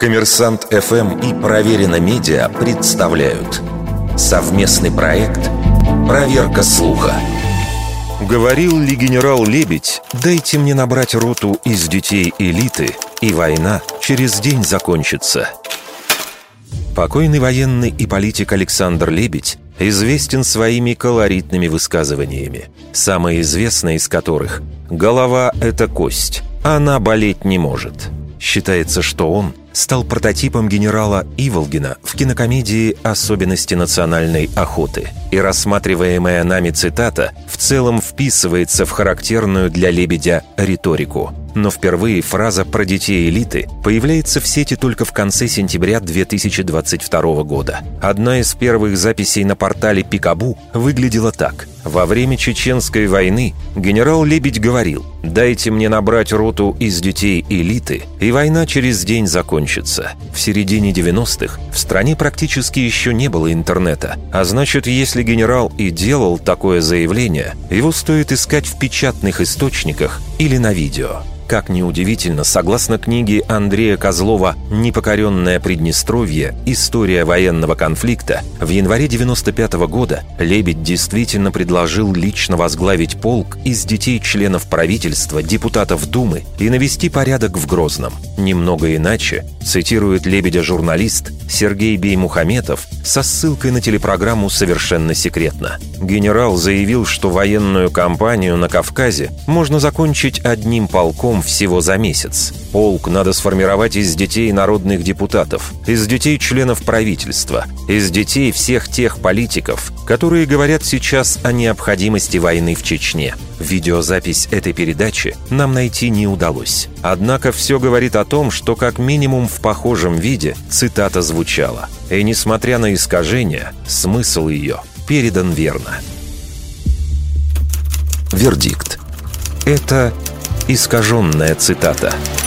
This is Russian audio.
Коммерсант ФМ и Проверено Медиа представляют совместный проект «Проверка слуха». Говорил ли генерал Лебедь, дайте мне набрать роту из детей элиты, и война через день закончится. Покойный военный и политик Александр Лебедь известен своими колоритными высказываниями, самое известное из которых «Голова – это кость, она болеть не может». Считается, что он стал прототипом генерала Иволгина в кинокомедии «Особенности национальной охоты». И рассматриваемая нами цитата в целом вписывается в характерную для «Лебедя» риторику – но впервые фраза про детей элиты появляется в сети только в конце сентября 2022 года. Одна из первых записей на портале Пикабу выглядела так. Во время Чеченской войны генерал Лебедь говорил «Дайте мне набрать роту из детей элиты, и война через день закончится». В середине 90-х в стране практически еще не было интернета, а значит, если генерал и делал такое заявление, его стоит искать в печатных источниках или на видео. Как ни удивительно, согласно книге Андрея Козлова «Непокоренное Приднестровье. История военного конфликта», в январе 95 -го года Лебедь действительно предложил лично возглавить полк из детей членов правительства, депутатов Думы и навести порядок в Грозном. Немного иначе, цитирует Лебедя журналист Сергей Беймухаметов со ссылкой на телепрограмму «Совершенно секретно». Генерал заявил, что военную кампанию на Кавказе можно закончить одним полком всего за месяц. Полк надо сформировать из детей народных депутатов, из детей членов правительства, из детей всех тех политиков, которые говорят сейчас о необходимости войны в Чечне. Видеозапись этой передачи нам найти не удалось. Однако все говорит о том, что как минимум в похожем виде цитата звучала. И несмотря на искажения, смысл ее передан верно. Вердикт. Это искаженная цитата –